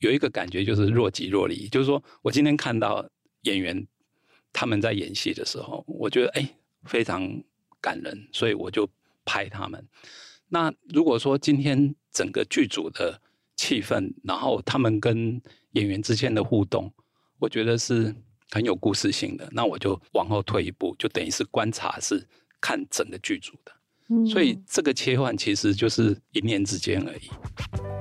有一个感觉，就是若即若离。就是说我今天看到演员他们在演戏的时候，我觉得哎、欸、非常感人，所以我就拍他们。那如果说今天整个剧组的气氛，然后他们跟演员之间的互动，我觉得是很有故事性的。那我就往后退一步，就等于是观察，是看整个剧组的。嗯。所以这个切换其实就是一念之间而已。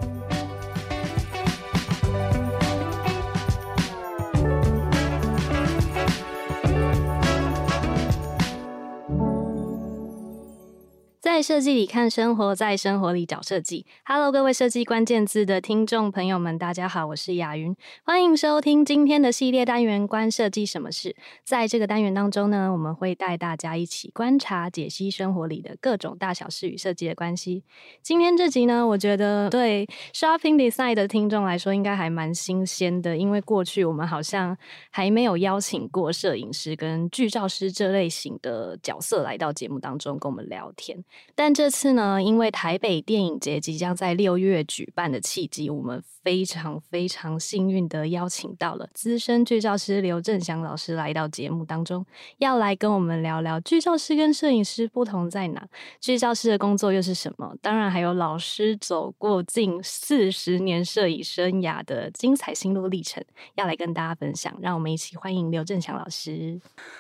在设计里看生活，在生活里找设计。Hello，各位设计关键字的听众朋友们，大家好，我是雅云，欢迎收听今天的系列单元《关设计什么事》。在这个单元当中呢，我们会带大家一起观察、解析生活里的各种大小事与设计的关系。今天这集呢，我觉得对 Shopping Design 的听众来说，应该还蛮新鲜的，因为过去我们好像还没有邀请过摄影师跟剧照师这类型的角色来到节目当中跟我们聊天。但这次呢，因为台北电影节即将在六月举办的契机，我们非常非常幸运的邀请到了资深剧照师刘政祥老师来到节目当中，要来跟我们聊聊剧照师跟摄影师不同在哪，剧照师的工作又是什么？当然还有老师走过近四十年摄影生涯的精彩心路历程，要来跟大家分享。让我们一起欢迎刘政祥老师。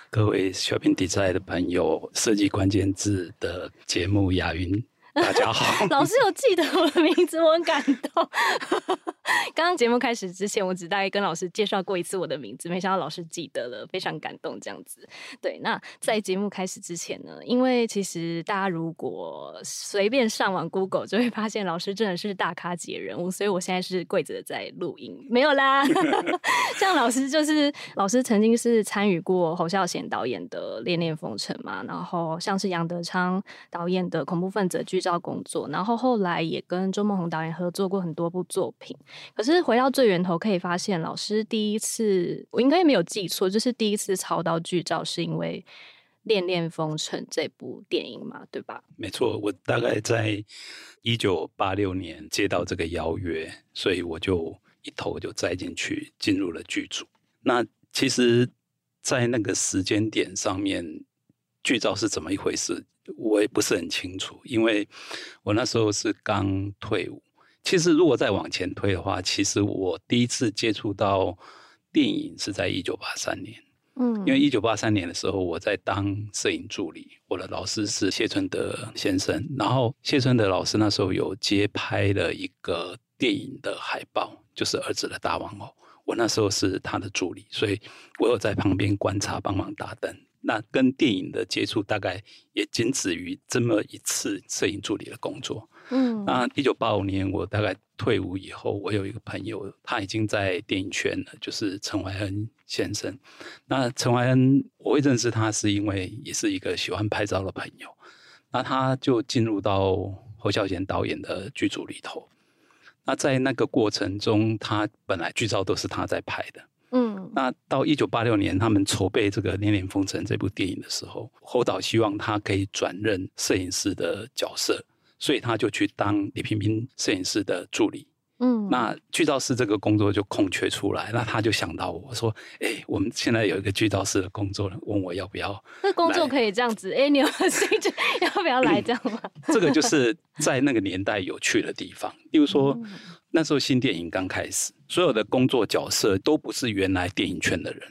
各位 Shopping Design 的朋友，设计关键字的节目。亚云，大家好。老师有记得我的名字，我很感动。刚刚节目开始之前，我只大概跟老师介绍过一次我的名字，没想到老师记得了，非常感动。这样子，对。那在节目开始之前呢，因为其实大家如果随便上网 Google，就会发现老师真的是大咖级的人物，所以我现在是跪着在录音，没有啦。像老师就是老师，曾经是参与过侯孝贤导演的《恋恋风尘》嘛，然后像是杨德昌导演的《恐怖分子》剧照到工作，然后后来也跟周梦红导演合作过很多部作品。可是回到最源头，可以发现老师第一次，我应该没有记错，就是第一次操刀剧照，是因为《恋恋风尘》这部电影嘛，对吧？没错，我大概在一九八六年接到这个邀约，所以我就一头就栽进去，进入了剧组。那其实，在那个时间点上面，剧照是怎么一回事，我也不是很清楚，因为我那时候是刚退伍。其实，如果再往前推的话，其实我第一次接触到电影是在一九八三年。嗯，因为一九八三年的时候，我在当摄影助理，我的老师是谢春德先生。然后，谢春德老师那时候有接拍了一个电影的海报，就是《儿子的大玩偶》。我那时候是他的助理，所以我有在旁边观察，帮忙打灯。那跟电影的接触，大概也仅止于这么一次摄影助理的工作。嗯，那一九八五年我大概退伍以后，我有一个朋友，他已经在电影圈了，就是陈怀恩先生。那陈怀恩，我会认识他是因为也是一个喜欢拍照的朋友。那他就进入到侯孝贤导演的剧组里头。那在那个过程中，他本来剧照都是他在拍的。嗯，那到一九八六年他们筹备这个《恋恋风尘》这部电影的时候，侯导希望他可以转任摄影师的角色。所以他就去当李萍萍摄影师的助理，嗯，那剧照师这个工作就空缺出来，那他就想到我说，哎、欸，我们现在有一个剧照师的工作，问我要不要？那工作可以这样子，哎、欸，你有兴趣要不要来这样吗？这个就是在那个年代有趣的地方，例如说那时候新电影刚开始，所有的工作角色都不是原来电影圈的人，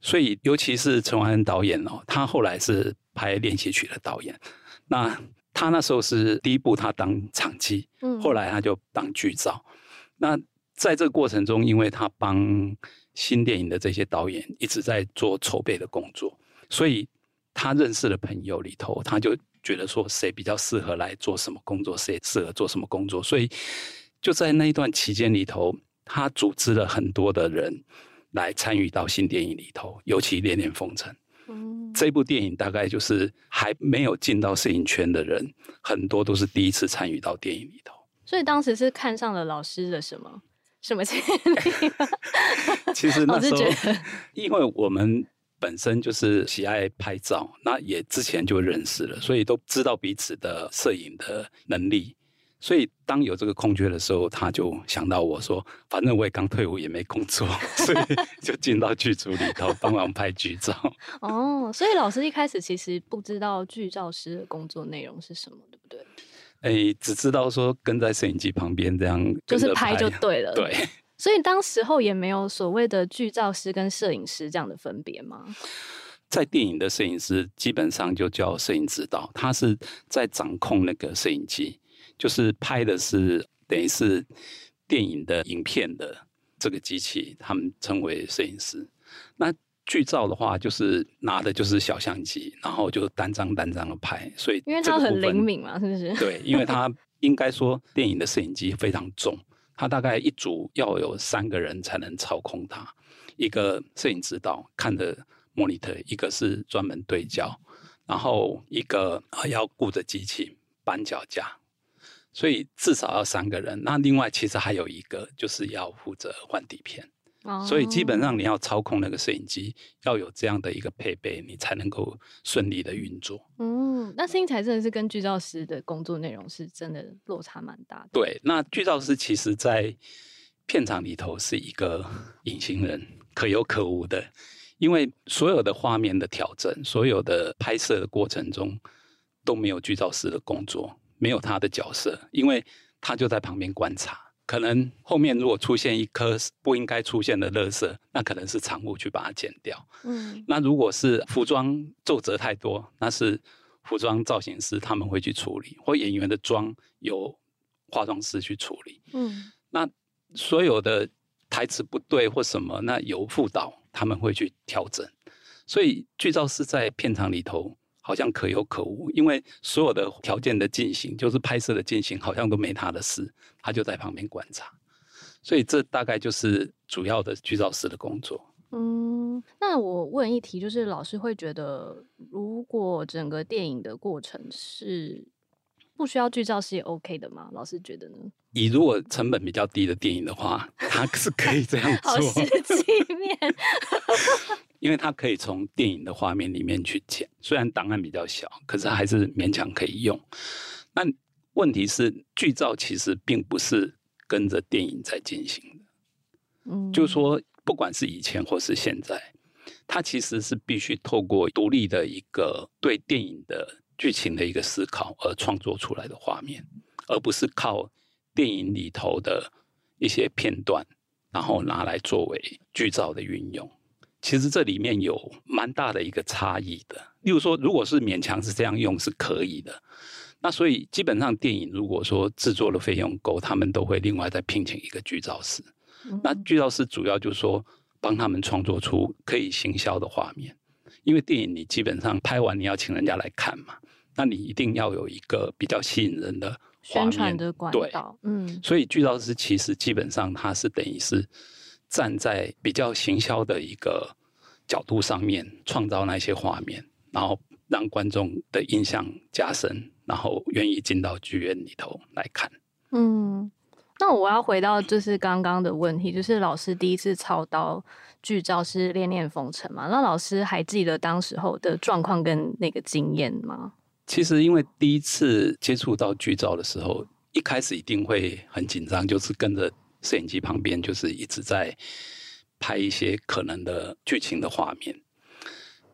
所以尤其是陈怀恩导演哦，他后来是拍练习曲的导演，那。他那时候是第一部，他当场记，后来他就当剧照。那在这个过程中，因为他帮新电影的这些导演一直在做筹备的工作，所以他认识的朋友里头，他就觉得说谁比较适合来做什么工作，谁适合做什么工作。所以就在那一段期间里头，他组织了很多的人来参与到新电影里头，尤其《恋恋风尘》。这部电影大概就是还没有进到摄影圈的人，很多都是第一次参与到电影里头。所以当时是看上了老师的什么什么潜力？其实那 时候，因为我们本身就是喜爱拍照，那也之前就认识了，所以都知道彼此的摄影的能力。所以当有这个空缺的时候，他就想到我说，反正我也刚退伍，也没工作，所以就进到剧组里头帮忙拍剧照。哦，所以老师一开始其实不知道剧照师的工作内容是什么，对不对？哎、欸，只知道说跟在摄影机旁边这样，就是拍就对了。对，所以当时候也没有所谓的剧照师跟摄影师这样的分别吗？在电影的摄影师基本上就叫摄影指导，他是在掌控那个摄影机。就是拍的是等于是电影的影片的这个机器，他们称为摄影师。那剧照的话，就是拿的就是小相机，然后就单张单张的拍。所以因为它很灵敏嘛，是不是？对，因为它应该说电影的摄影机非常重，它大概一组要有三个人才能操控它。一个摄影指导看着 monitor，一个是专门对焦，然后一个要顾着机器搬脚架。所以至少要三个人，那另外其实还有一个就是要负责换底片。哦，所以基本上你要操控那个摄影机，要有这样的一个配备，你才能够顺利的运作。嗯，那声音才真的是跟剧照师的工作内容是真的落差蛮大的。对，那剧照师其实在片场里头是一个 隐形人，可有可无的，因为所有的画面的调整，所有的拍摄的过程中都没有剧照师的工作。没有他的角色，因为他就在旁边观察。可能后面如果出现一颗不应该出现的垃圾，那可能是场务去把它剪掉。嗯，那如果是服装皱褶太多，那是服装造型师他们会去处理，或演员的妆由化妆师去处理。嗯，那所有的台词不对或什么，那由副导他们会去调整。所以剧照师在片场里头。好像可有可无，因为所有的条件的进行，就是拍摄的进行，好像都没他的事，他就在旁边观察。所以这大概就是主要的剧照师的工作。嗯，那我问一题，就是老师会觉得，如果整个电影的过程是不需要剧照师也 OK 的吗？老师觉得呢？以如果成本比较低的电影的话，他是可以这样做。好实际面。因为它可以从电影的画面里面去剪，虽然档案比较小，可是还是勉强可以用。那问题是，剧照其实并不是跟着电影在进行的。嗯，就是说，不管是以前或是现在，它其实是必须透过独立的一个对电影的剧情的一个思考而创作出来的画面，而不是靠电影里头的一些片段，然后拿来作为剧照的运用。其实这里面有蛮大的一个差异的。例如说，如果是勉强是这样用是可以的，那所以基本上电影如果说制作的费用够，他们都会另外再聘请一个剧照师。那剧照师主要就是说帮他们创作出可以行销的画面，因为电影你基本上拍完你要请人家来看嘛，那你一定要有一个比较吸引人的画面，宣传的管道。对，嗯，所以剧照师其实基本上他是等于是。站在比较行销的一个角度上面，创造那些画面，然后让观众的印象加深，然后愿意进到剧院里头来看。嗯，那我要回到就是刚刚的问题，就是老师第一次操刀剧照是《恋恋风尘》嘛？那老师还记得当时候的状况跟那个经验吗？其实因为第一次接触到剧照的时候，一开始一定会很紧张，就是跟着。摄影机旁边就是一直在拍一些可能的剧情的画面，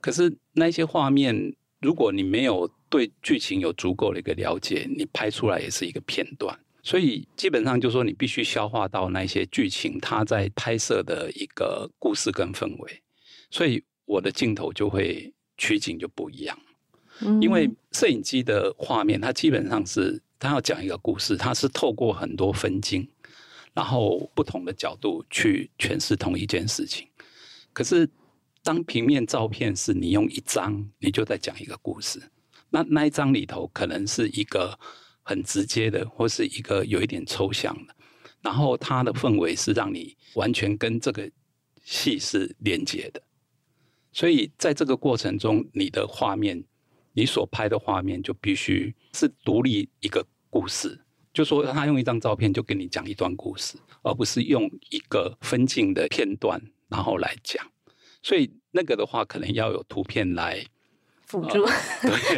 可是那些画面，如果你没有对剧情有足够的一个了解，你拍出来也是一个片段。所以基本上就是说，你必须消化到那些剧情，它在拍摄的一个故事跟氛围。所以我的镜头就会取景就不一样，因为摄影机的画面，它基本上是它要讲一个故事，它是透过很多分镜。然后不同的角度去诠释同一件事情，可是当平面照片是你用一张，你就在讲一个故事，那那一张里头可能是一个很直接的，或是一个有一点抽象的，然后它的氛围是让你完全跟这个戏是连接的，所以在这个过程中，你的画面，你所拍的画面就必须是独立一个故事。就说他用一张照片就跟你讲一段故事，而不是用一个分镜的片段然后来讲。所以那个的话，可能要有图片来辅助，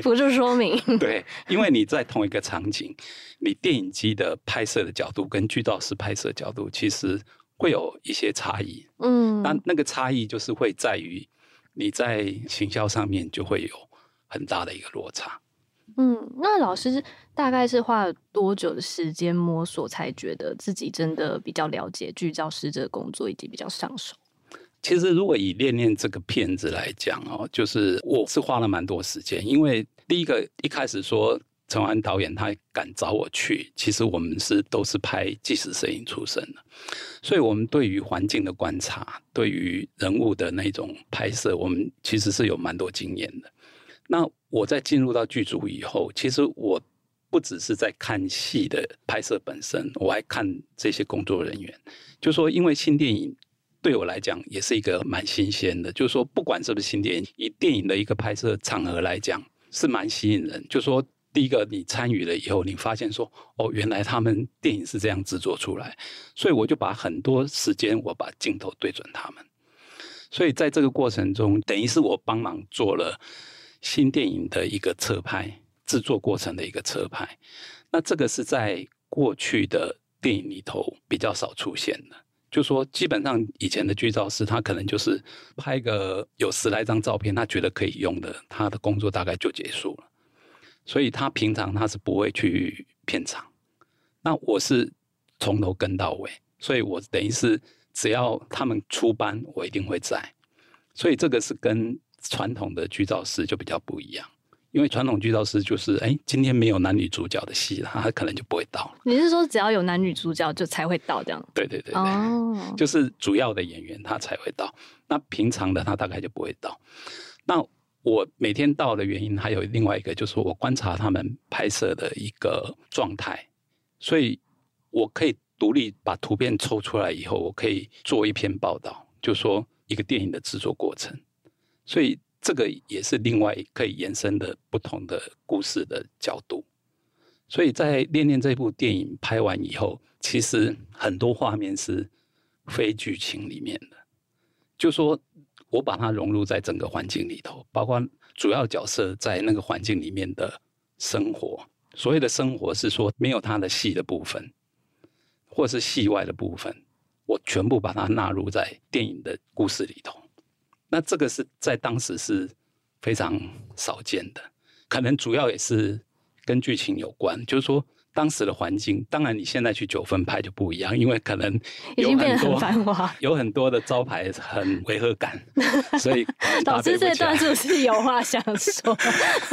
辅助说明。对，因为你在同一个场景，你电影机的拍摄的角度跟剧照师拍摄角度，其实会有一些差异。嗯，那那个差异就是会在于你在行销上面就会有很大的一个落差。嗯，那老师大概是花了多久的时间摸索，才觉得自己真的比较了解剧照师这个工作，以及比较上手？其实，如果以恋恋这个片子来讲哦，就是我是花了蛮多时间。因为第一个一开始说陈驊安导演他敢找我去，其实我们是都是拍纪实摄影出身的，所以我们对于环境的观察，对于人物的那种拍摄，我们其实是有蛮多经验的。那我在进入到剧组以后，其实我不只是在看戏的拍摄本身，我还看这些工作人员，就说因为新电影。对我来讲也是一个蛮新鲜的，就是说，不管是不是新电影，以电影的一个拍摄场合来讲，是蛮吸引人。就说，第一个你参与了以后，你发现说，哦，原来他们电影是这样制作出来，所以我就把很多时间，我把镜头对准他们。所以在这个过程中，等于是我帮忙做了新电影的一个侧拍制作过程的一个侧拍。那这个是在过去的电影里头比较少出现的。就说基本上以前的剧照师，他可能就是拍个有十来张照片，他觉得可以用的，他的工作大概就结束了。所以他平常他是不会去片场。那我是从头跟到尾，所以我等于是只要他们出班，我一定会在。所以这个是跟传统的剧照师就比较不一样。因为传统剧照师就是，哎，今天没有男女主角的戏了，他可能就不会到。你是说只要有男女主角就才会到这样？对对对对，哦，就是主要的演员他才会到，那平常的他大概就不会到。那我每天到的原因还有另外一个，就是我观察他们拍摄的一个状态，所以我可以独立把图片抽出来以后，我可以做一篇报道，就说一个电影的制作过程，所以。这个也是另外可以延伸的不同的故事的角度，所以在《恋恋》这部电影拍完以后，其实很多画面是非剧情里面的，就说我把它融入在整个环境里头，包括主要角色在那个环境里面的生活。所谓的生活是说没有他的戏的部分，或是戏外的部分，我全部把它纳入在电影的故事里头。那这个是在当时是非常少见的，可能主要也是跟剧情有关。就是说，当时的环境，当然你现在去九分拍就不一样，因为可能有很多，已经变得很繁华，有很多的招牌很违和感，所以老师这段是不是 有话想说？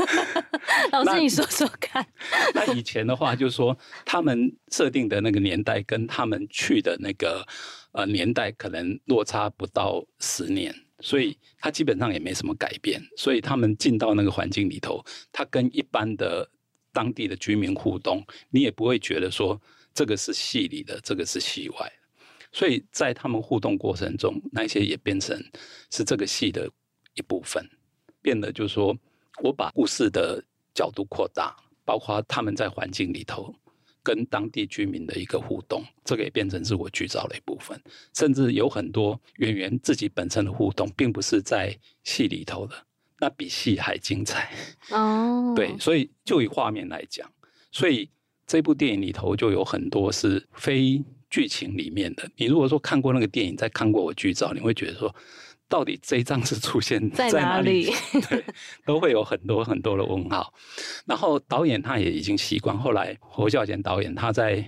老师你说说看。那以前的话，就是说他们设定的那个年代跟他们去的那个呃年代，可能落差不到十年。所以他基本上也没什么改变，所以他们进到那个环境里头，他跟一般的当地的居民互动，你也不会觉得说这个是戏里的，这个是戏外。所以在他们互动过程中，那些也变成是这个戏的一部分，变得就是说我把故事的角度扩大，包括他们在环境里头。跟当地居民的一个互动，这个也变成是我剧照的一部分。甚至有很多演员自己本身的互动，并不是在戏里头的，那比戏还精彩。哦，对，所以就以画面来讲，所以这部电影里头就有很多是非剧情里面的。你如果说看过那个电影，再看过我剧照，你会觉得说。到底这一张是出现在哪里？对，都会有很多很多的问号。然后导演他也已经习惯。后来侯孝贤导演他在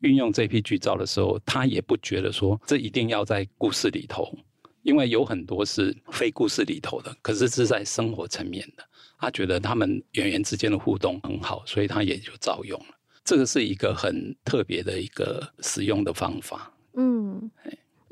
运用这批剧照的时候，他也不觉得说这一定要在故事里头，因为有很多是非故事里头的，可是是在生活层面的。他觉得他们演员之间的互动很好，所以他也就照用了。这个是一个很特别的一个使用的方法。嗯。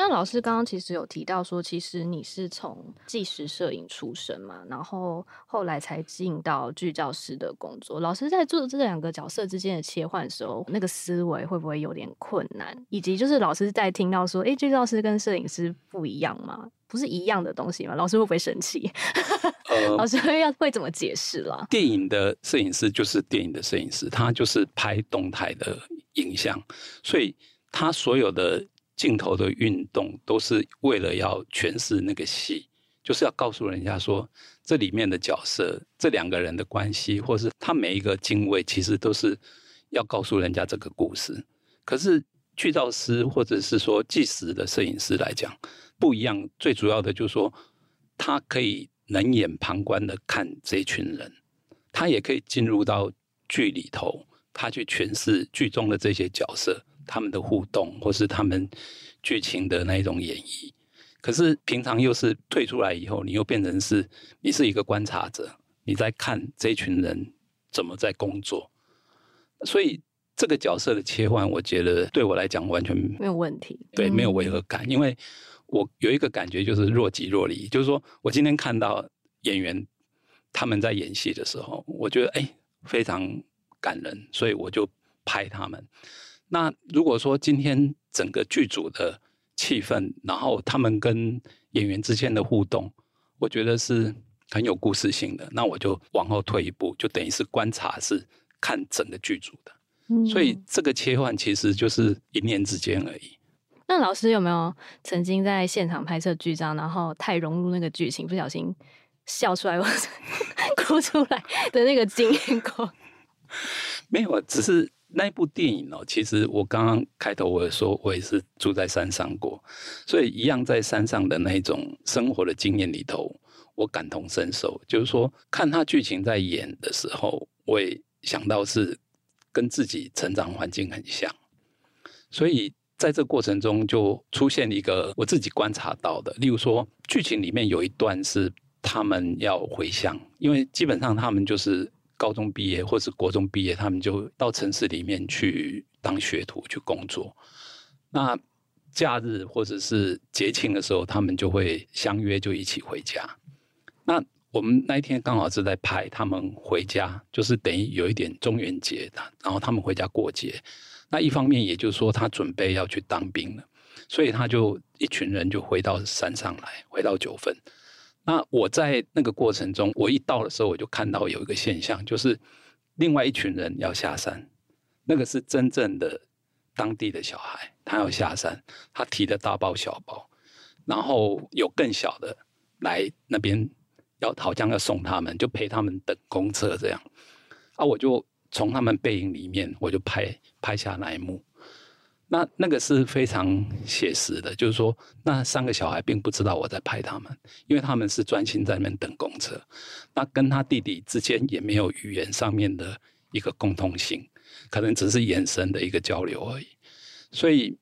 那老师刚刚其实有提到说，其实你是从纪实摄影出身嘛，然后后来才进到剧照师的工作。老师在做这两个角色之间的切换的时候，那个思维会不会有点困难？以及就是老师在听到说，哎，剧照师跟摄影师不一样吗？不是一样的东西吗？老师会不会生气？呃、老师会要会怎么解释啦？电影的摄影师就是电影的摄影师，他就是拍动态的影像，所以他所有的。镜头的运动都是为了要诠释那个戏，就是要告诉人家说，这里面的角色，这两个人的关系，或是他每一个镜位，其实都是要告诉人家这个故事。可是剧照师或者是说纪实的摄影师来讲不一样，最主要的就是说，他可以冷眼旁观的看这群人，他也可以进入到剧里头，他去诠释剧中的这些角色，他们的互动，或是他们剧情的那一种演绎。可是平常又是退出来以后，你又变成是你是一个观察者，你在看这群人怎么在工作，所以这个角色的切换，我觉得对我来讲完全没有问题，对，没有违和感，因为我有一个感觉就是若即若离，就是说我今天看到演员他们在演戏的时候，我觉得哎非常感人，所以我就拍他们。那如果说今天整个剧组的气氛，然后他们跟演员之间的互动，我觉得是很有故事性的。那我就往后退一步，就等于是观察，是看整个剧组的。嗯，所以这个切换其实就是一念之间而已。那老师有没有曾经在现场拍摄剧照，然后太融入那个剧情，不小心笑出来或者 哭出来的那个经验过？没有，只是。那一部电影哦，其实我刚刚开头我也说，我也是住在山上过，所以一样在山上的那种生活的经验里头，我感同身受。就是说，看他剧情在演的时候，我也想到是跟自己成长环境很像，所以在这过程中就出现一个我自己观察到的，例如说，剧情里面有一段是他们要回乡，因为基本上他们就是。高中毕业或是国中毕业，他们就到城市里面去当学徒去工作。那假日或者是节庆的时候，他们就会相约就一起回家。那我们那一天刚好是在拍他们回家，就是等于有一点中元节的，然后他们回家过节。那一方面，也就是说他准备要去当兵了，所以他就一群人就回到山上来，回到九份。那我在那个过程中，我一到的时候，我就看到有一个现象，就是另外一群人要下山，那个是真正的当地的小孩，他要下山，他提的大包小包，然后有更小的来那边要好像要送他们，就陪他们等公车这样，啊，我就从他们背影里面，我就拍拍下那一幕。那那个是非常写实的，就是说，那三个小孩并不知道我在拍他们，因为他们是专心在那边等公车。那跟他弟弟之间也没有语言上面的一个共通性，可能只是眼神的一个交流而已。所以，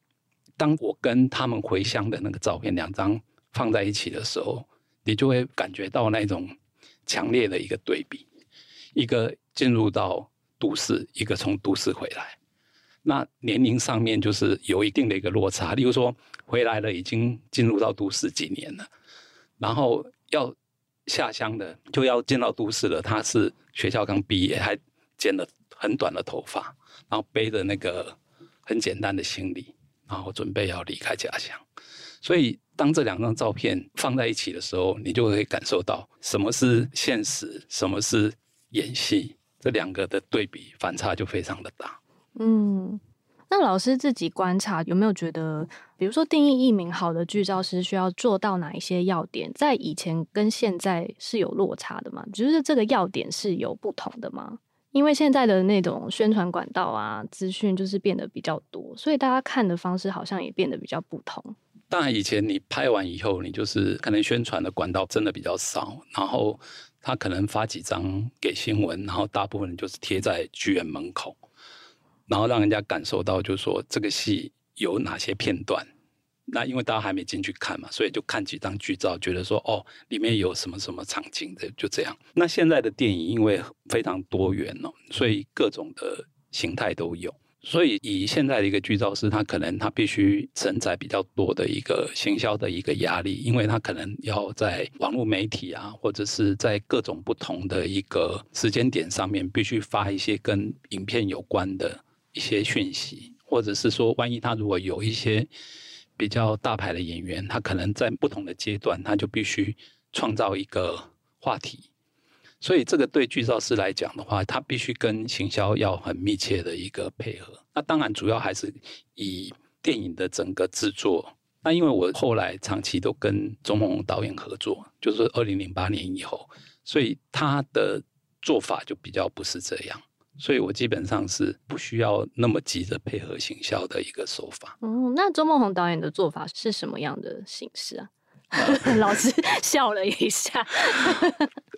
当我跟他们回乡的那个照片两张放在一起的时候，你就会感觉到那种强烈的一个对比：一个进入到都市，一个从都市回来。那年龄上面就是有一定的一个落差，例如说回来了已经进入到都市几年了，然后要下乡的就要进到都市了。他是学校刚毕业，还剪了很短的头发，然后背着那个很简单的行李，然后准备要离开家乡。所以当这两张照片放在一起的时候，你就会感受到什么是现实，什么是演戏，这两个的对比反差就非常的大。嗯，那老师自己观察有没有觉得，比如说定义一名好的剧照师需要做到哪一些要点，在以前跟现在是有落差的吗？就是这个要点是有不同的吗？因为现在的那种宣传管道啊，资讯就是变得比较多，所以大家看的方式好像也变得比较不同。当然，以前你拍完以后，你就是可能宣传的管道真的比较少，然后他可能发几张给新闻，然后大部分人就是贴在剧院门口。然后让人家感受到，就是说这个戏有哪些片段。那因为大家还没进去看嘛，所以就看几张剧照，觉得说哦，里面有什么什么场景的，就这样。那现在的电影因为非常多元哦，所以各种的形态都有。所以以现在的一个剧照师，他可能他必须承载比较多的一个行销的一个压力，因为他可能要在网络媒体啊，或者是在各种不同的一个时间点上面，必须发一些跟影片有关的。一些讯息，或者是说，万一他如果有一些比较大牌的演员，他可能在不同的阶段，他就必须创造一个话题。所以，这个对剧照师来讲的话，他必须跟行销要很密切的一个配合。那当然，主要还是以电影的整个制作。那因为我后来长期都跟钟孟宏导演合作，就是二零零八年以后，所以他的做法就比较不是这样。所以我基本上是不需要那么急着配合行销的一个手法。嗯，那周梦红导演的做法是什么样的形式啊？老师 笑了一下。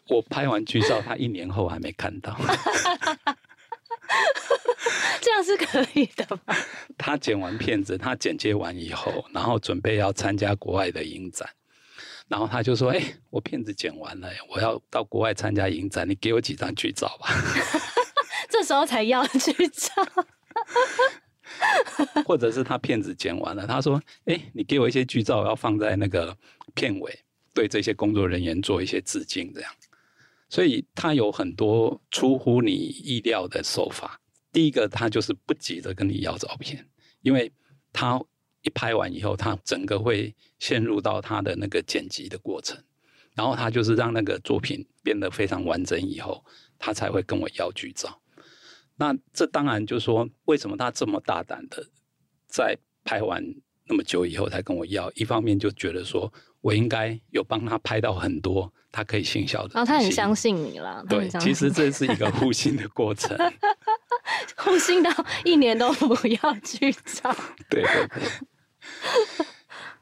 我拍完剧照，他一年后还没看到。这样是可以的吗？他剪完片子，他剪接完以后，然后准备要参加国外的影展，然后他就说：“哎、欸，我片子剪完了，我要到国外参加影展，你给我几张剧照吧。”这时候才要 剧照，或者是他片子剪完了，他说：“哎、你给我一些剧照，要放在那个片尾，对这些工作人员做一些致敬。”这样，所以他有很多出乎你意料的手法。第一个，他就是不急着跟你要照片，因为他一拍完以后，他整个会陷入到他的那个剪辑的过程，然后他就是让那个作品变得非常完整以后，他才会跟我要剧照。那这当然就是说，为什么他这么大胆的在拍完那么久以后才跟我要？一方面就觉得说我应该有帮他拍到很多他可以信效的，然后他很相信你了。对，其实这是一个互信的过程，互信到一年都不要去找。对 对对。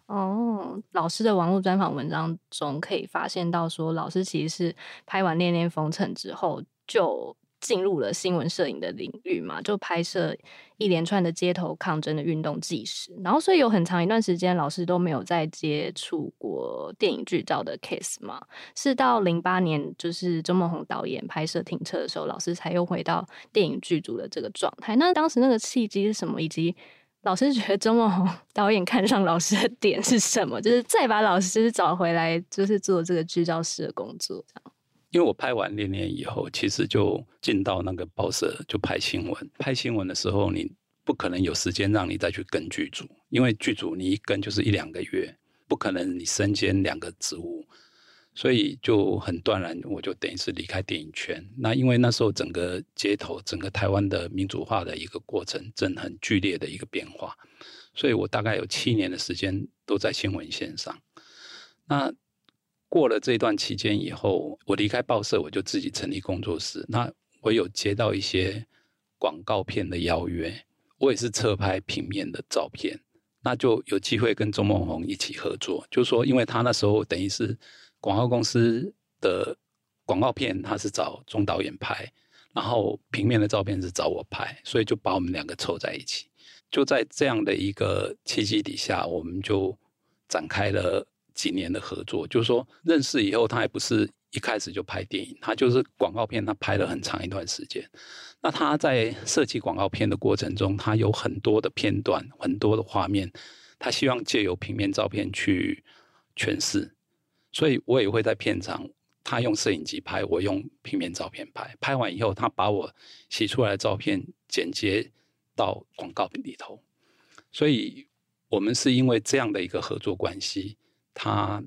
哦，老师的网络专访文章中可以发现到说，老师其实是拍完《恋恋风尘》之后就。进入了新闻摄影的领域嘛，就拍摄一连串的街头抗争的运动纪实，然后所以有很长一段时间，老师都没有再接触过电影剧照的 case 嘛。是到零八年，就是周梦宏导演拍摄《停车》的时候，老师才又回到电影剧组的这个状态。那当时那个契机是什么？以及老师觉得周梦宏 导演看上老师的点是什么？就是再把老师找回来，就是做这个剧照师的工作，这样。因为我拍完《恋恋》以后，其实就进到那个报社就拍新闻。拍新闻的时候，你不可能有时间让你再去跟剧组，因为剧组你一跟就是一两个月，不可能你身兼两个职务，所以就很断然，我就等于是离开电影圈。那因为那时候整个街头、整个台湾的民主化的一个过程正很剧烈的一个变化，所以我大概有七年的时间都在新闻线上。那过了这段期间以后，我离开报社，我就自己成立工作室。那我有接到一些广告片的邀约，我也是侧拍平面的照片，那就有机会跟钟孟宏一起合作。就是说，因为他那时候等于是广告公司的广告片，他是找钟导演拍，然后平面的照片是找我拍，所以就把我们两个凑在一起。就在这样的一个契机底下，我们就展开了。几年的合作，就是说认识以后，他也不是一开始就拍电影，他就是广告片，他拍了很长一段时间。那他在设计广告片的过程中，他有很多的片段，很多的画面，他希望借由平面照片去诠释。所以我也会在片场，他用摄影机拍，我用平面照片拍。拍完以后，他把我洗出来的照片剪接到广告里头。所以我们是因为这样的一个合作关系。他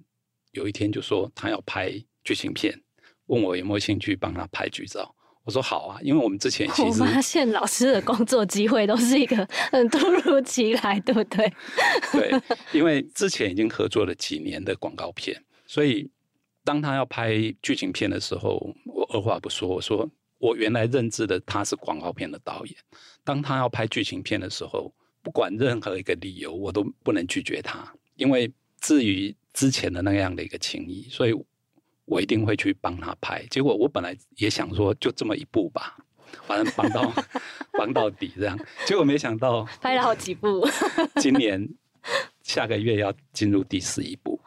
有一天就说他要拍剧情片，问我有没有兴趣帮他拍剧照。我说好啊，因为我们之前其实我发现老师的工作机会都是一个很突如其来，对不对？对，因为之前已经合作了几年的广告片，所以当他要拍剧情片的时候，我二话不说，我说我原来认知的他是广告片的导演，当他要拍剧情片的时候，不管任何一个理由，我都不能拒绝他，因为至于。之前的那样的一个情谊，所以我一定会去帮他拍。结果我本来也想说，就这么一部吧，反正帮到 帮到底这样。结果没想到拍了好几部。今年下个月要进入第十一部。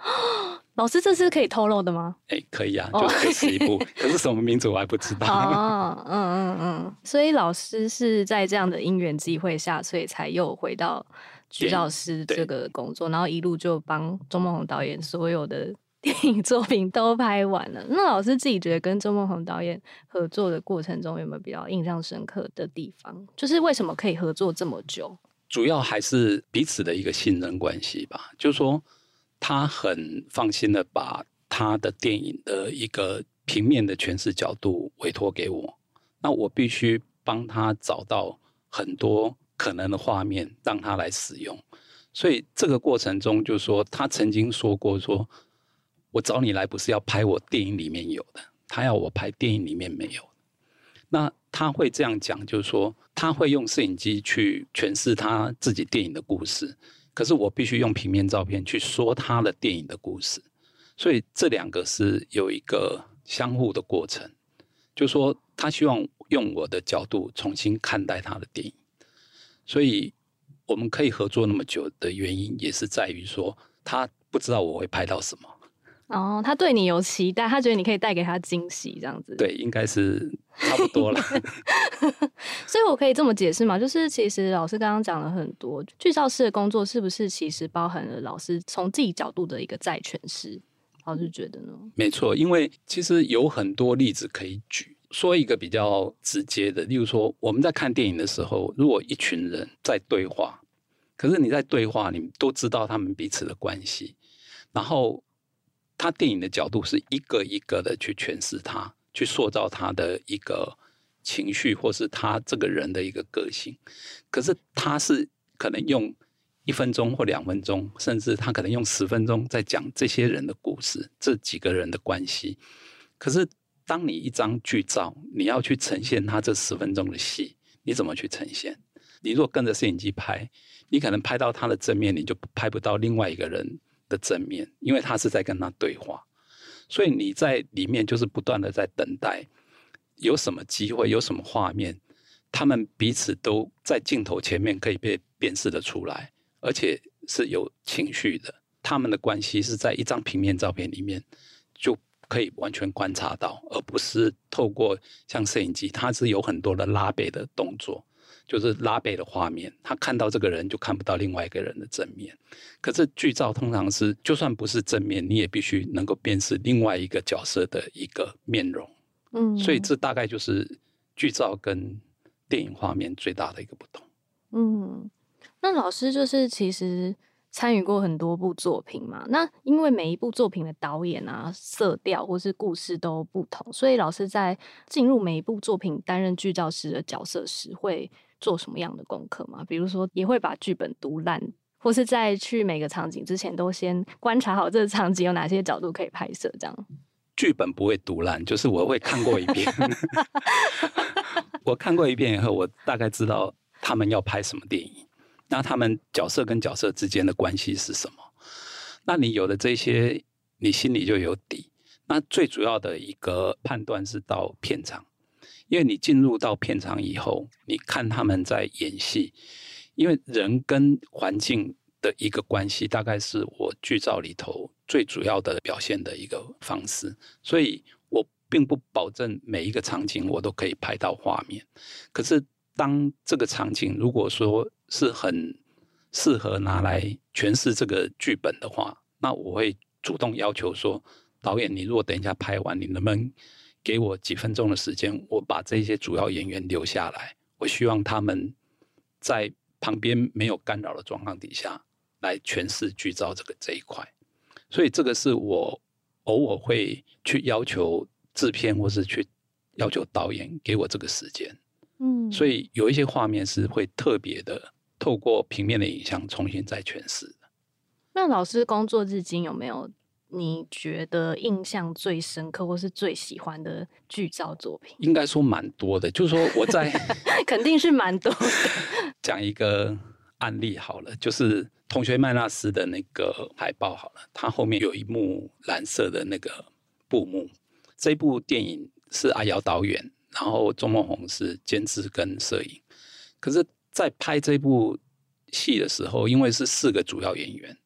老师，这是可以透露的吗？哎、欸，可以啊，就是第十一部。可是什么名字我还不知道。哦，嗯嗯嗯。所以老师是在这样的因缘机会下，所以才又回到。剧照师这个工作，然后一路就帮钟孟宏导演所有的 电影作品都拍完了。那老师自己觉得跟钟孟宏导演合作的过程中，有没有比较印象深刻的地方？就是为什么可以合作这么久？主要还是彼此的一个信任关系吧。就是说，他很放心的把他的电影的一个平面的诠释角度委托给我，那我必须帮他找到很多。可能的画面让他来使用，所以这个过程中，就是说他曾经说过说，我找你来不是要拍我电影里面有的，他要我拍电影里面没有。那他会这样讲，就是说他会用摄影机去诠释他自己电影的故事，可是我必须用平面照片去说他的电影的故事。所以这两个是有一个相互的过程，就是说他希望用我的角度重新看待他的电影，所以。我们可以合作那么久的原因，也是在于说他不知道我会拍到什么。哦，他对你有期待，他觉得你可以带给他惊喜，这样子。对，应该是差不多了。所以，我可以这么解释吗？就是其实老师刚刚讲了很多，剧照师的工作是不是其实包含了老师从自己角度的一个再诠释？老师觉得呢？没错，因为其实有很多例子可以举。说一个比较直接的，例如说，我们在看电影的时候，如果一群人在对话，可是你在对话，你都知道他们彼此的关系，然后他电影的角度是一个一个的去诠释他，去塑造他的一个情绪，或是他这个人的一个个性。可是他是可能用一分钟或两分钟，甚至他可能用十分钟在讲这些人的故事，这几个人的关系。可是。当你一张剧照，你要去呈现他这十分钟的戏，你怎么去呈现？你如果跟着摄影机拍，你可能拍到他的正面，你就拍不到另外一个人的正面，因为他是在跟他对话。所以你在里面就是不断的在等待，有什么机会，有什么画面，他们彼此都在镜头前面可以被辨识的出来，而且是有情绪的。他们的关系是在一张平面照片里面就。可以完全观察到，而不是透过像摄影机，它是有很多的拉背的动作，就是拉背的画面。他看到这个人，就看不到另外一个人的正面。可是剧照通常是，就算不是正面，你也必须能够辨识另外一个角色的一个面容。嗯，所以这大概就是剧照跟电影画面最大的一个不同。嗯，那老师就是其实。参与过很多部作品嘛，那因为每一部作品的导演啊、色调或是故事都不同，所以老师在进入每一部作品担任剧照师的角色时，会做什么样的功课吗？比如说，也会把剧本读烂，或是在去每个场景之前都先观察好这个场景有哪些角度可以拍摄，这样。剧本不会读烂，就是我会看过一遍。我看过一遍以后，我大概知道他们要拍什么电影。那他们角色跟角色之间的关系是什么？那你有了这些，你心里就有底。那最主要的一个判断是到片场，因为你进入到片场以后，你看他们在演戏，因为人跟环境的一个关系，大概是我剧照里头最主要的表现的一个方式。所以我并不保证每一个场景我都可以拍到画面，可是当这个场景如果说，是很适合拿来诠释这个剧本的话，那我会主动要求说，导演，你如果等一下拍完，你能不能给我几分钟的时间，我把这些主要演员留下来，我希望他们在旁边没有干扰的状况底下来诠释剧照这个这一块。所以这个是我偶尔会去要求制片，或是去要求导演给我这个时间。嗯，所以有一些画面是会特别的。透过平面的影像重新再诠释。那老师工作至今有没有你觉得印象最深刻或是最喜欢的剧照作品？应该说蛮多的，就是说我在 肯定是蛮多的。讲一个案例好了，就是《同学麦娜斯》的那个海报好了，它后面有一幕蓝色的那个布幕。这部电影是阿瑶导演，然后钟孟宏是监制跟摄影，可是。在拍这部戏的时候，因为是四个主要演员，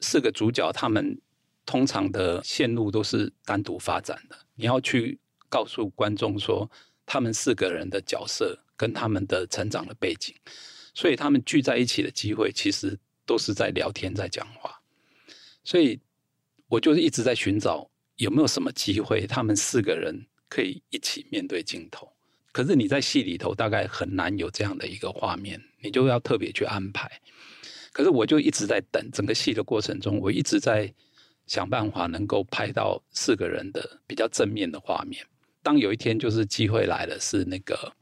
四个主角，他们通常的线路都是单独发展的。你要去告诉观众说，他们四个人的角色跟他们的成长的背景，所以他们聚在一起的机会，其实都是在聊天，在讲话。所以，我就是一直在寻找有没有什么机会，他们四个人可以一起面对镜头。可是你在戏里头大概很难有这样的一个画面，你就要特别去安排。可是我就一直在等，整个戏的过程中，我一直在想办法能够拍到四个人的比较正面的画面。当有一天就是机会来了，是那个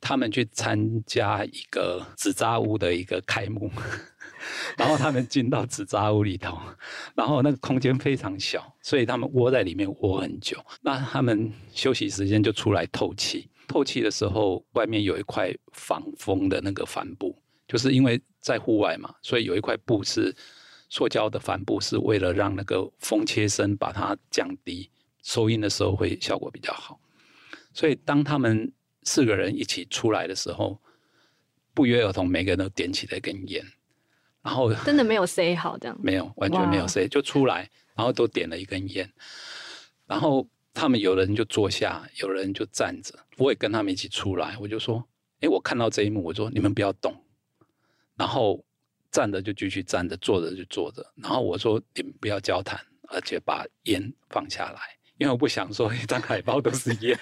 他们去参加一个纸扎屋的一个开幕，然后他们进到纸扎屋里头，然后那个空间非常小，所以他们窝在里面窝很久。那他们休息时间就出来透气，透气的时候外面有一块防风的那个帆布，就是因为在户外嘛，所以有一块布是塑胶的帆布，是为了让那个风切声把它降低，收音的时候会效果比较好。所以当他们四个人一起出来的时候，不约而同，每个人都点起了一根烟，然后真的没有 say 好这样，没有完全没有 say，就出来，然后都点了一根烟，然后他们有人就坐下，有人就站着，我也跟他们一起出来，我就说，哎，我看到这一幕，我说你们不要动，然后站着就继续站着，坐着就坐着，然后我说你们不要交谈，而且把烟放下来。因为我不想说 一张海报都是烟，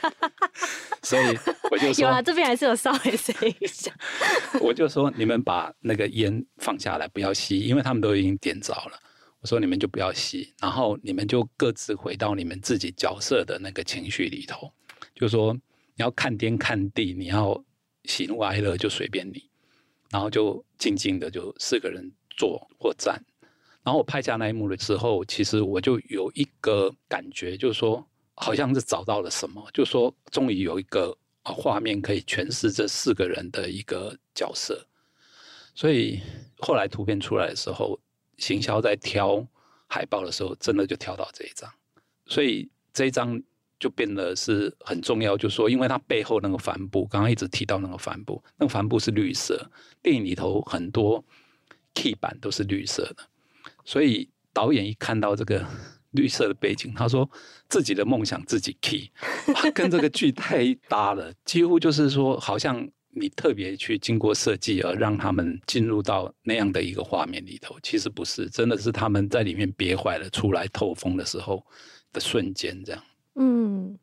所以我就说，有啊，这边还是有稍微 say 一下。我就说你们把那个烟放下来，不要吸，因为他们都已经点着了。我说你们就不要吸，然后你们就各自回到你们自己角色的那个情绪里头。就说你要看天看地，你要喜怒哀乐就随便你，然后就静静的就四个人坐或站。然后我拍下那一幕的时候，其实我就有一个感觉，就是说，好像是找到了什么，就说，终于有一个画面可以诠释这四个人的一个角色。所以后来图片出来的时候，行销在挑海报的时候，真的就挑到这一张。所以这一张就变得是很重要，就是说，因为它背后那个帆布，刚刚一直提到那个帆布，那个帆布是绿色，电影里头很多 key 板都是绿色的。所以导演一看到这个 绿色的背景，他说自己的梦想自己 key，跟这个剧太搭了，几乎就是说，好像你特别去经过设计而让他们进入到那样的一个画面里头，其实不是，真的是他们在里面憋坏了出来透风的时候的瞬间，这样。嗯，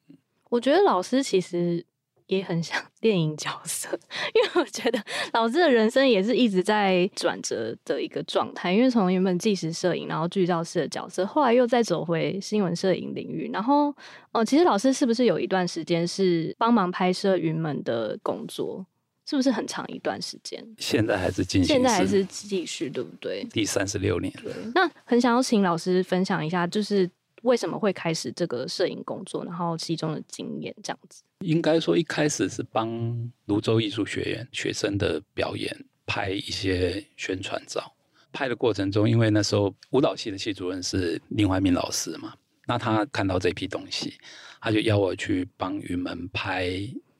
我觉得老师其实。也很像 电影角色，因为我觉得老师的人生也是一直在转折的一个状态。因为从原本纪实摄影，然后剧照师的角色，后来又再走回新闻摄影领域。然后，哦，其实老师是不是有一段时间是帮忙拍摄云门的工作？是不是很长一段时间？现在还是进行，现在还是继续，对不对？第三十六年。对，那很想要请老师分享一下，就是。为什么会开始这个摄影工作？然后其中的经验这样子，应该说一开始是帮泸州艺术学院学生的表演拍一些宣传照。拍的过程中，因为那时候舞蹈系的系主任是另外一名老师嘛，那他看到这批东西，他就邀我去帮云门拍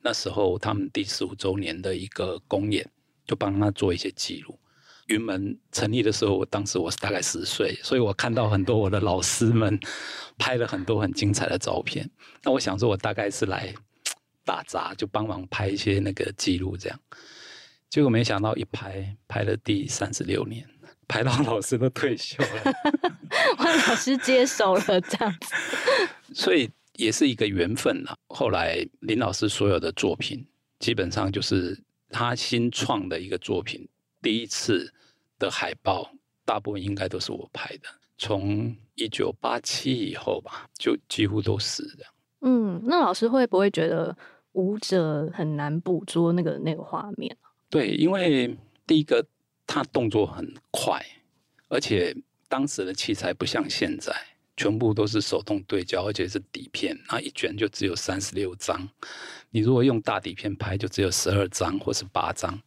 那时候他们第十五周年的一个公演，就帮他做一些记录。云门成立的时候，我当时我是大概十岁，所以我看到很多我的老师们拍了很多很精彩的照片。那我想说，我大概是来打杂，就帮忙拍一些那个记录这样。结果没想到一拍拍了第三十六年，拍到老师都退休了，换老师接手了这样子。所以也是一个缘分呐。后来林老师所有的作品，基本上就是他新创的一个作品。第一次的海报，大部分应该都是我拍的。从一九八七以后吧，就几乎都是这样。嗯，那老师会不会觉得舞者很难捕捉那个那个画面？对，因为第一个他动作很快，而且当时的器材不像现在，全部都是手动对焦，而且是底片，那一卷就只有三十六张。你如果用大底片拍，就只有十二张或是八张，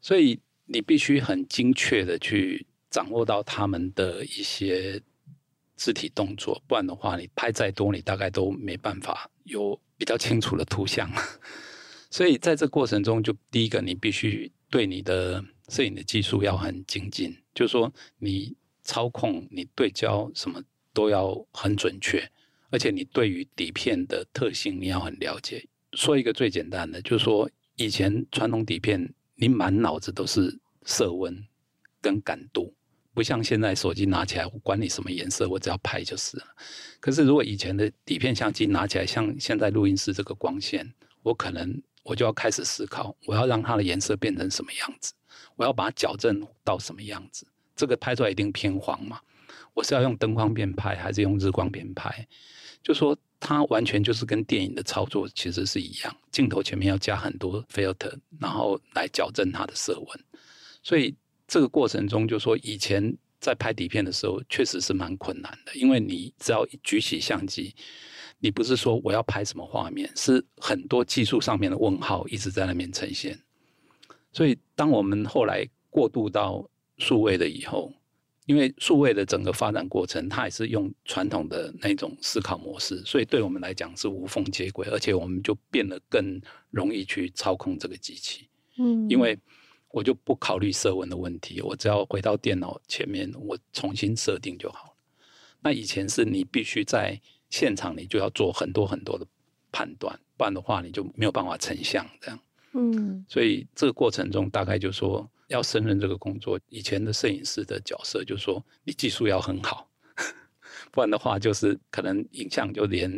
所以。你必须很精确的去掌握到他们的一些肢体动作，不然的话，你拍再多，你大概都没办法有比较清楚的图像。所以在这过程中，就第一个，你必须对你的摄影的技术要很精进，就是说你操控、你对焦什么都要很准确，而且你对于底片的特性你要很了解。说一个最简单的，就是说以前传统底片，你满脑子都是。色温跟感度，不像现在手机拿起来，我管你什么颜色，我只要拍就是了。可是如果以前的底片相机拿起来，像现在录音室这个光线，我可能我就要开始思考，我要让它的颜色变成什么样子，我要把它矫正到什么样子。这个拍出来一定偏黄嘛？我是要用灯光片拍，还是用日光片拍？就说它完全就是跟电影的操作其实是一样，镜头前面要加很多 filter，然后来矫正它的色温。所以这个过程中，就说以前在拍底片的时候，确实是蛮困难的，因为你只要举起相机，你不是说我要拍什么画面，是很多技术上面的问号一直在那边呈现。所以，当我们后来过渡到数位的以后，因为数位的整个发展过程，它也是用传统的那种思考模式，所以对我们来讲是无缝接轨，而且我们就变得更容易去操控这个机器。嗯，因为我就不考虑色温的问题，我只要回到电脑前面，我重新设定就好了。那以前是你必须在现场，你就要做很多很多的判断，不然的话你就没有办法成像这样。嗯，所以这个过程中大概就说。要胜任这个工作，以前的摄影师的角色就是说，你技术要很好，不然的话，就是可能影像就连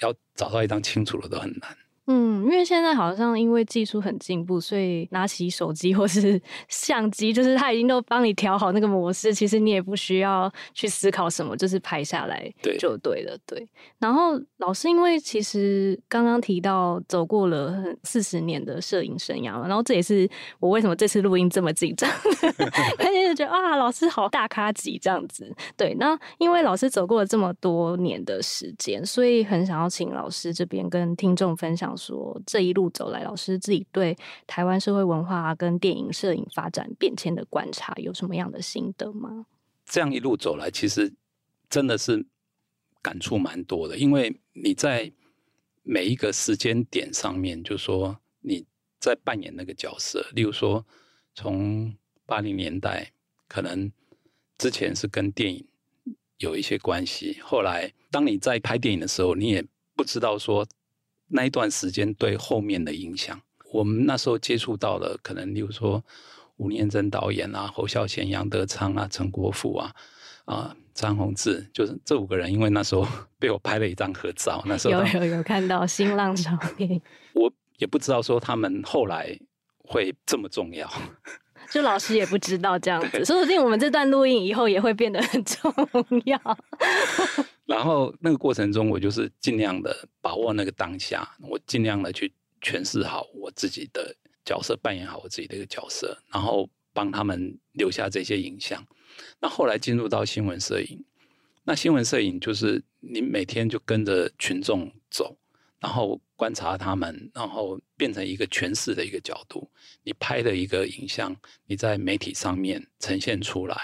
要找到一张清楚的都很难。嗯，因为现在好像因为技术很进步，所以拿起手机或是 相机，就是它已经都帮你调好那个模式，其实你也不需要去思考什么，就是拍下来就对了。对，对。然后老师，因为其实刚刚提到走过了四十年的摄影生涯嘛，然后这也是我为什么这次录音这么紧张，而且就觉得啊，老师好大咖级这样子。对，那因为老师走过了这么多年的时间，所以很想要请老师这边跟听众分享。说这一路走来，老师自己对台湾社会文化跟电影摄影发展变迁的观察有什么样的心得吗？这样一路走来，其实真的是感触蛮多的，因为你在每一个时间点上面，就说你在扮演那个角色。例如说，从八零年代，可能之前是跟电影有一些关系，后来当你在拍电影的时候，你也不知道说。那一段时间对后面的影响，我们那时候接触到了，可能例如说吴念真导演啊、侯孝贤、杨德昌啊、陈国富啊、啊张宏志，就是这五个人，因为那时候 被我拍了一张合照，那时候有有有看到新浪照片，我也不知道说他们后来会这么重要。就老师也不知道这样子，说不定我们这段录音以后也会变得很重要。然后那个过程中，我就是尽量的把握那个当下，我尽量的去诠释好我自己的角色，扮演好我自己的一个角色，然后帮他们留下这些影像。那后来进入到新闻摄影，那新闻摄影就是你每天就跟着群众走。然后观察他们，然后变成一个诠释的一个角度。你拍的一个影像，你在媒体上面呈现出来，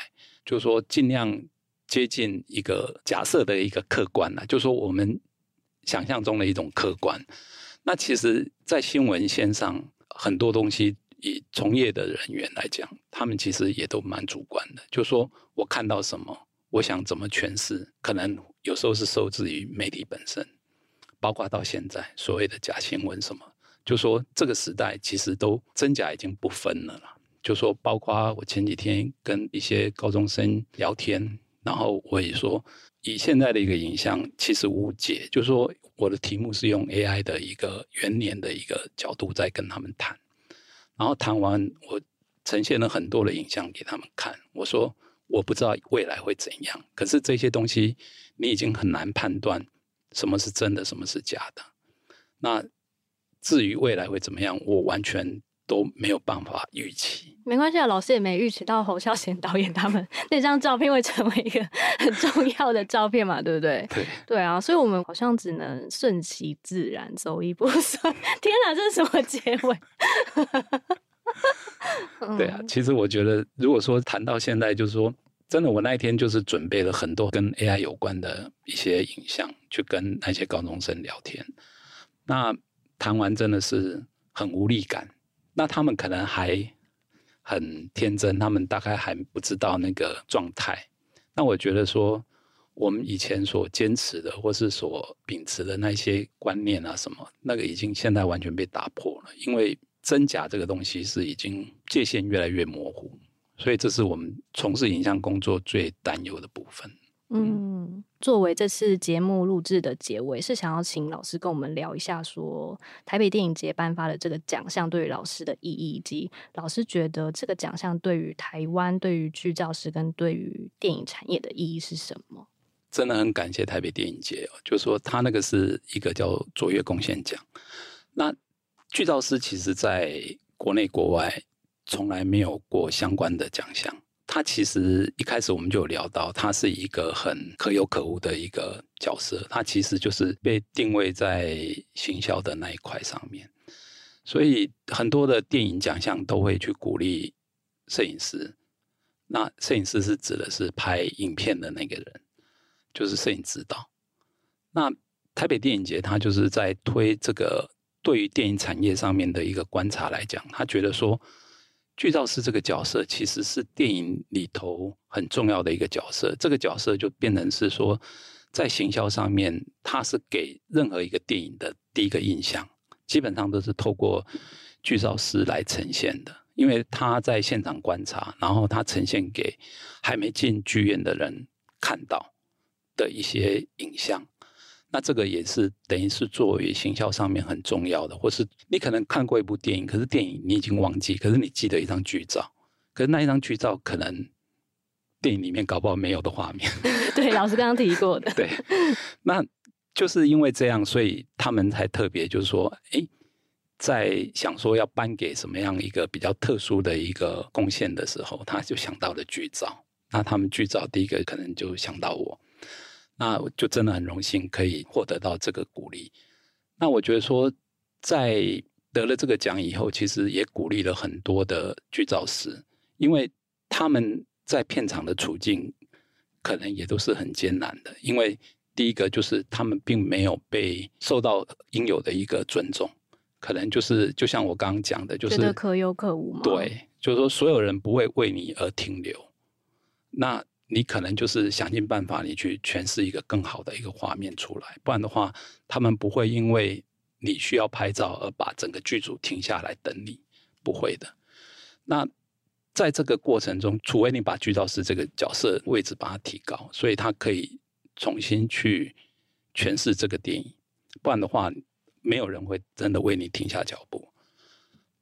就是说尽量接近一个假设的一个客观了，就是说我们想象中的一种客观。那其实，在新闻线上，很多东西以从业的人员来讲，他们其实也都蛮主观的。就是说我看到什么，我想怎么诠释，可能有时候是受制于媒体本身。包括到现在所谓的假新闻什么，就说这个时代其实都真假已经不分了啦。就说包括我前几天跟一些高中生聊天，然后我也说，以现在的一个影像其实无解。就是说我的题目是用 AI 的一个元年的一个角度在跟他们谈，然后谈完我呈现了很多的影像给他们看。我说我不知道未来会怎样，可是这些东西你已经很难判断。什么是真的，什么是假的？那至于未来会怎么样，我完全都没有办法预期。没关系啊，老师也没预期到侯孝贤导演他们 那张照片会成为一个很重要的照片嘛，对不对？对对啊，所以我们好像只能顺其自然，走一步算。天哪，这是什么结尾？对啊，其实我觉得，如果说谈到现在，就是说。真的，我那一天就是准备了很多跟 AI 有关的一些影像，去跟那些高中生聊天。那谈完真的是很无力感。那他们可能还很天真，他们大概还不知道那个状态。那我觉得说，我们以前所坚持的，或是所秉持的那些观念啊，什么那个已经现在完全被打破了。因为真假这个东西是已经界限越来越模糊。所以这是我们从事影像工作最担忧的部分。嗯，作为这次节目录制的结尾，是想要请老师跟我们聊一下，说台北电影节颁发的这个奖项对于老师的意义，以及老师觉得这个奖项对于台湾、对于剧照师跟对于电影产业的意义是什么？真的很感谢台北电影节哦，就是说他那个是一个叫卓越贡献奖。那剧照师其实在国内国外。从来没有过相关的奖项。他其实一开始我们就有聊到，他是一个很可有可无的一个角色。他其实就是被定位在行销的那一块上面，所以很多的电影奖项都会去鼓励摄影师。那摄影师是指的是拍影片的那个人，就是摄影指导。那台北电影节，他就是在推这个对于电影产业上面的一个观察来讲，他觉得说。剧照师这个角色其实是电影里头很重要的一个角色，这个角色就变成是说，在行销上面，他是给任何一个电影的第一个印象，基本上都是透过剧照师来呈现的，因为他在现场观察，然后他呈现给还没进剧院的人看到的一些影像。那这个也是等于是作为行销上面很重要的，或是你可能看过一部电影，可是电影你已经忘记，可是你记得一张剧照，可是那一张剧照可能电影里面搞不好没有的画面。对，老师刚刚提过的。对，那就是因为这样，所以他们才特别就是说，哎，在想说要颁给什么样一个比较特殊的一个贡献的时候，他就想到了剧照。那他们剧照第一个可能就想到我。那我就真的很荣幸可以获得到这个鼓励。那我觉得说，在得了这个奖以后，其实也鼓励了很多的剧照师，因为他们在片场的处境可能也都是很艰难的。因为第一个就是他们并没有被受到应有的一个尊重，可能就是就像我刚刚讲的，就是可有可无嘛。对，就是说所有人不会为你而停留。那。你可能就是想尽办法，你去诠释一个更好的一个画面出来，不然的话，他们不会因为你需要拍照而把整个剧组停下来等你，不会的。那在这个过程中，除非你把剧照师这个角色位置把它提高，所以他可以重新去诠释这个电影，不然的话，没有人会真的为你停下脚步。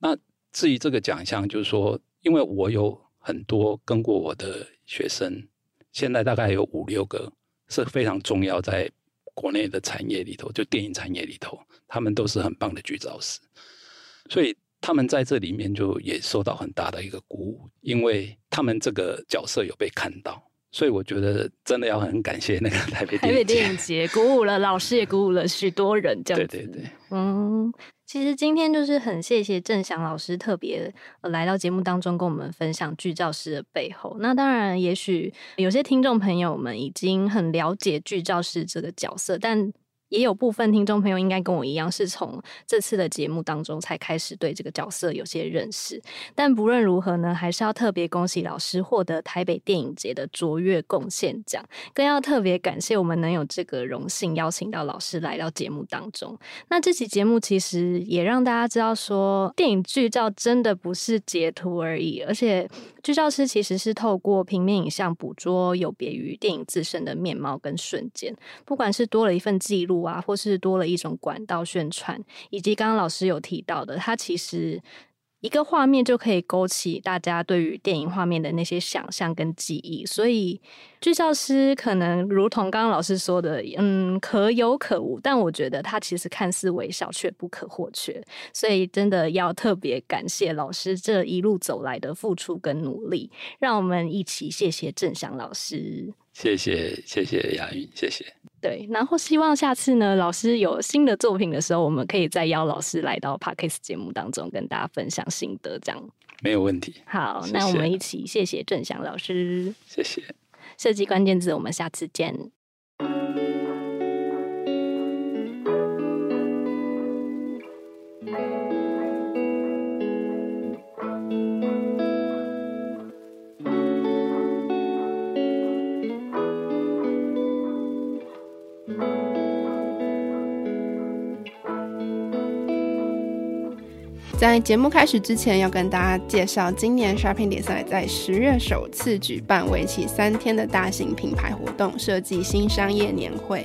那至于这个奖项，就是说，因为我有很多跟过我的学生。现在大概有五六个是非常重要，在国内的产业里头，就电影产业里头，他们都是很棒的剧照师，所以他们在这里面就也受到很大的一个鼓舞，因为他们这个角色有被看到，所以我觉得真的要很感谢那个台北台北电影节，鼓舞了老师，也鼓舞了许多人，这样子。对对对，嗯。其实今天就是很谢谢郑翔老师特别来到节目当中跟我们分享剧照师的背后。那当然，也许有些听众朋友们已经很了解剧照师这个角色，但。也有部分听众朋友应该跟我一样，是从这次的节目当中才开始对这个角色有些认识。但不论如何呢，还是要特别恭喜老师获得台北电影节的卓越贡献奖，更要特别感谢我们能有这个荣幸邀请到老师来到节目当中。那这期节目其实也让大家知道说，电影剧照真的不是截图而已，而且剧照师其实是透过平面影像捕捉有别于电影自身的面貌跟瞬间，不管是多了一份记录。啊，或是多了一种管道宣传，以及刚刚老师有提到的，它其实一个画面就可以勾起大家对于电影画面的那些想象跟记忆。所以剧照师可能如同刚刚老师说的，嗯，可有可无，但我觉得它其实看似微小却不可或缺。所以真的要特别感谢老师这一路走来的付出跟努力，让我们一起谢谢郑翔老师。谢谢谢谢雅云，谢谢。对，然后希望下次呢，老师有新的作品的时候，我们可以再邀老师来到 Parkes 节目当中，跟大家分享心得，这样没有问题。好，谢谢，那我们一起谢谢郑翔老师，谢谢。设计关键字，我们下次见。在节目开始之前，要跟大家介绍，今年 Shopping Design 在十月首次举办为期三天的大型品牌活动——设计新商业年会。